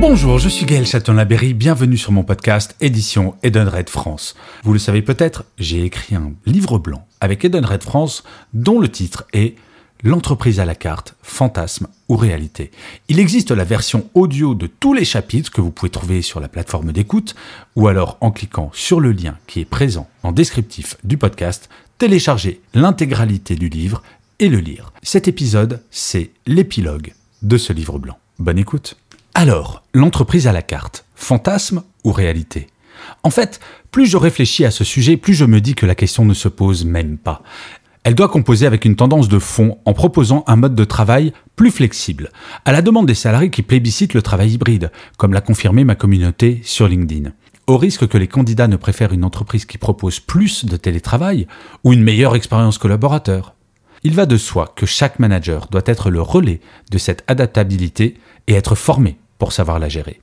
Bonjour, je suis Gaël Châtelain-Berry, bienvenue sur mon podcast Édition Edenred France. Vous le savez peut-être, j'ai écrit un livre blanc avec Edenred France dont le titre est L'entreprise à la carte, fantasme ou réalité. Il existe la version audio de tous les chapitres que vous pouvez trouver sur la plateforme d'écoute ou alors en cliquant sur le lien qui est présent en descriptif du podcast, télécharger l'intégralité du livre et le lire. Cet épisode, c'est l'épilogue de ce livre blanc. Bonne écoute. Alors, l'entreprise à la carte, fantasme ou réalité? En fait, plus je réfléchis à ce sujet, plus je me dis que la question ne se pose même pas. Elle doit composer avec une tendance de fond en proposant un mode de travail plus flexible, à la demande des salariés qui plébiscitent le travail hybride, comme l'a confirmé ma communauté sur LinkedIn. Au risque que les candidats ne préfèrent une entreprise qui propose plus de télétravail ou une meilleure expérience collaborateur. Il va de soi que chaque manager doit être le relais de cette adaptabilité et être formé pour savoir la gérer.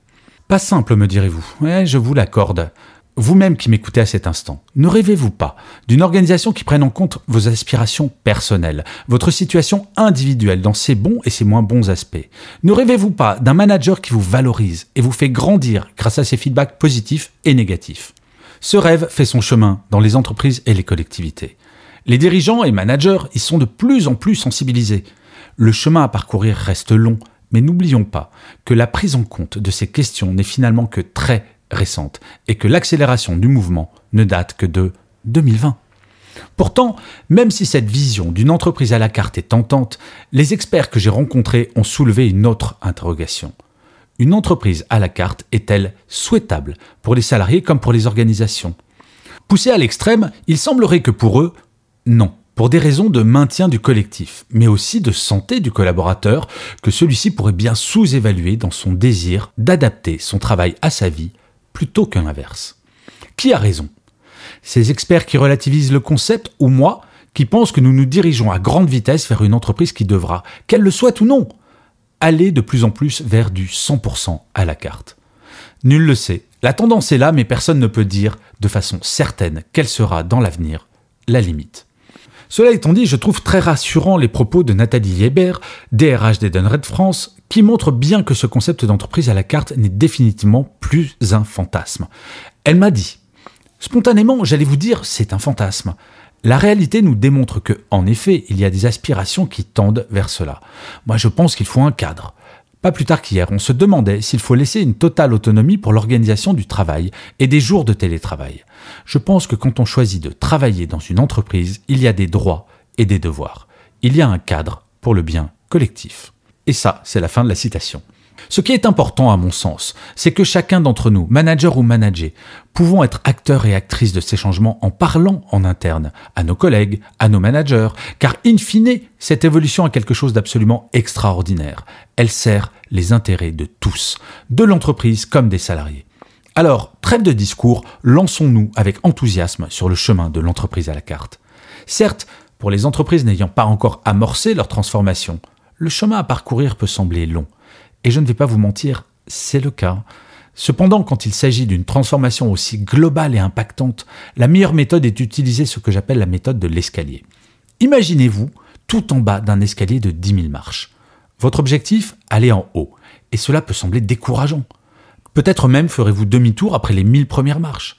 Pas simple, me direz-vous. Ouais, je vous l'accorde. Vous-même qui m'écoutez à cet instant, ne rêvez-vous pas d'une organisation qui prenne en compte vos aspirations personnelles, votre situation individuelle dans ses bons et ses moins bons aspects? Ne rêvez-vous pas d'un manager qui vous valorise et vous fait grandir grâce à ses feedbacks positifs et négatifs? Ce rêve fait son chemin dans les entreprises et les collectivités. Les dirigeants et managers y sont de plus en plus sensibilisés. Le chemin à parcourir reste long, mais n'oublions pas que la prise en compte de ces questions n'est finalement que très récente et que l'accélération du mouvement ne date que de 2020. Pourtant, même si cette vision d'une entreprise à la carte est tentante, les experts que j'ai rencontrés ont soulevé une autre interrogation. Une entreprise à la carte est-elle souhaitable pour les salariés comme pour les organisations? Poussé à l'extrême, il semblerait que pour eux, non, pour des raisons de maintien du collectif, mais aussi de santé du collaborateur, que celui-ci pourrait bien sous-évaluer dans son désir d'adapter son travail à sa vie plutôt qu'un inverse. Qui a raison? Ces experts qui relativisent le concept ou moi qui pensent que nous nous dirigeons à grande vitesse vers une entreprise qui devra, qu'elle le souhaite ou non, aller de plus en plus vers du 100% à la carte. Nul le sait. La tendance est là, mais personne ne peut dire de façon certaine quelle sera dans l'avenir la limite. Cela étant dit, je trouve très rassurant les propos de Nathalie Hébert, DRH d'Edenred France, qui montrent bien que ce concept d'entreprise à la carte n'est définitivement plus un fantasme. Elle m'a dit, spontanément, j'allais vous dire, c'est un fantasme. La réalité nous démontre que, en effet, il y a des aspirations qui tendent vers cela. Moi, je pense qu'il faut un cadre. Pas plus tard qu'hier, on se demandait s'il faut laisser une totale autonomie pour l'organisation du travail et des jours de télétravail. Je pense que quand on choisit de travailler dans une entreprise, il y a des droits et des devoirs. Il y a un cadre pour le bien collectif. Et ça, c'est la fin de la citation. Ce qui est important à mon sens, c'est que chacun d'entre nous, manager ou manager, pouvons être acteurs et actrices de ces changements en parlant en interne, à nos collègues, à nos managers, car in fine, cette évolution a quelque chose d'absolument extraordinaire. Elle sert les intérêts de tous, de l'entreprise comme des salariés. Alors, trêve de discours, lançons-nous avec enthousiasme sur le chemin de l'entreprise à la carte. Certes, pour les entreprises n'ayant pas encore amorcé leur transformation, le chemin à parcourir peut sembler long. Et je ne vais pas vous mentir, c'est le cas. Cependant, quand il s'agit d'une transformation aussi globale et impactante, la meilleure méthode est d'utiliser ce que j'appelle la méthode de l'escalier. Imaginez-vous tout en bas d'un escalier de 10 000 marches. Votre objectif, aller en haut. Et cela peut sembler décourageant. Peut-être même ferez-vous demi-tour après les 1000 premières marches.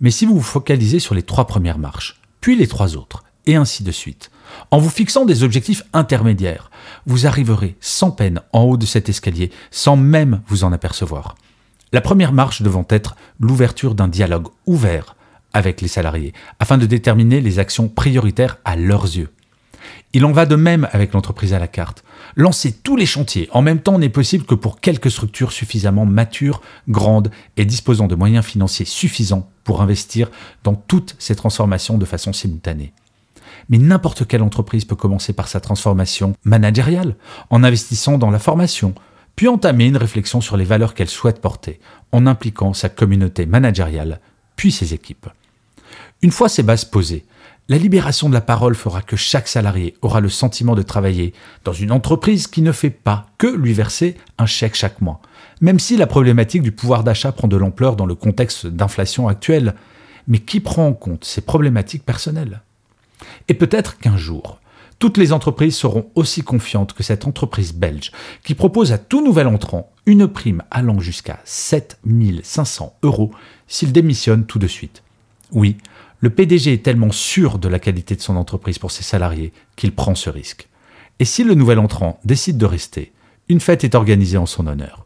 Mais si vous vous focalisez sur les trois premières marches, puis les trois autres, et ainsi de suite, en vous fixant des objectifs intermédiaires, vous arriverez sans peine en haut de cet escalier, sans même vous en apercevoir. La première marche devant être l'ouverture d'un dialogue ouvert avec les salariés, afin de déterminer les actions prioritaires à leurs yeux. Il en va de même avec l'entreprise à la carte. Lancer tous les chantiers en même temps n'est possible que pour quelques structures suffisamment matures, grandes et disposant de moyens financiers suffisants pour investir dans toutes ces transformations de façon simultanée. Mais n'importe quelle entreprise peut commencer par sa transformation managériale, en investissant dans la formation, puis entamer une réflexion sur les valeurs qu'elle souhaite porter, en impliquant sa communauté managériale, puis ses équipes. Une fois ces bases posées, la libération de la parole fera que chaque salarié aura le sentiment de travailler dans une entreprise qui ne fait pas que lui verser un chèque chaque mois, même si la problématique du pouvoir d'achat prend de l'ampleur dans le contexte d'inflation actuel, mais qui prend en compte ces problématiques personnelles? Et peut-être qu'un jour, toutes les entreprises seront aussi confiantes que cette entreprise belge qui propose à tout nouvel entrant une prime allant jusqu'à 7500 euros s'il démissionne tout de suite. Oui, le PDG est tellement sûr de la qualité de son entreprise pour ses salariés qu'il prend ce risque. Et si le nouvel entrant décide de rester, une fête est organisée en son honneur.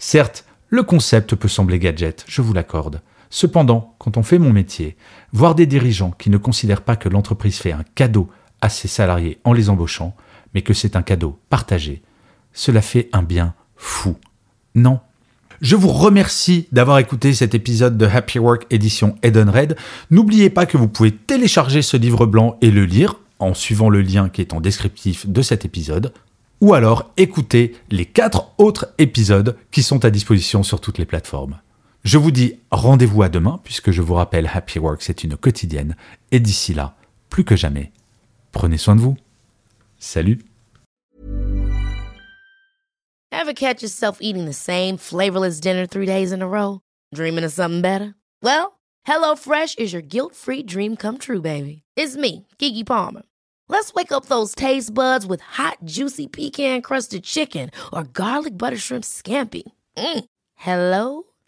Certes, le concept peut sembler gadget, je vous l'accorde. Cependant, quand on fait mon métier, voir des dirigeants qui ne considèrent pas que l'entreprise fait un cadeau à ses salariés en les embauchant, mais que c'est un cadeau partagé, cela fait un bien fou. Non, je vous remercie d'avoir écouté cet épisode de Happy Work édition Red. N'oubliez pas que vous pouvez télécharger ce livre blanc et le lire en suivant le lien qui est en descriptif de cet épisode, ou alors écouter les quatre autres épisodes qui sont à disposition sur toutes les plateformes. Je vous dis rendez-vous à demain, puisque je vous rappelle, Happy Work, c'est une quotidienne, et d'ici là, plus que jamais, prenez soin de vous. Salut Ever catch yourself eating the same flavorless dinner three days in a row? Dreaming of something better? Well, HelloFresh is your guilt-free dream come true, baby. It's me, Kiki Palmer. Let's wake up those taste buds with hot, juicy pecan-crusted chicken or garlic butter shrimp scampi. Mm. Hello?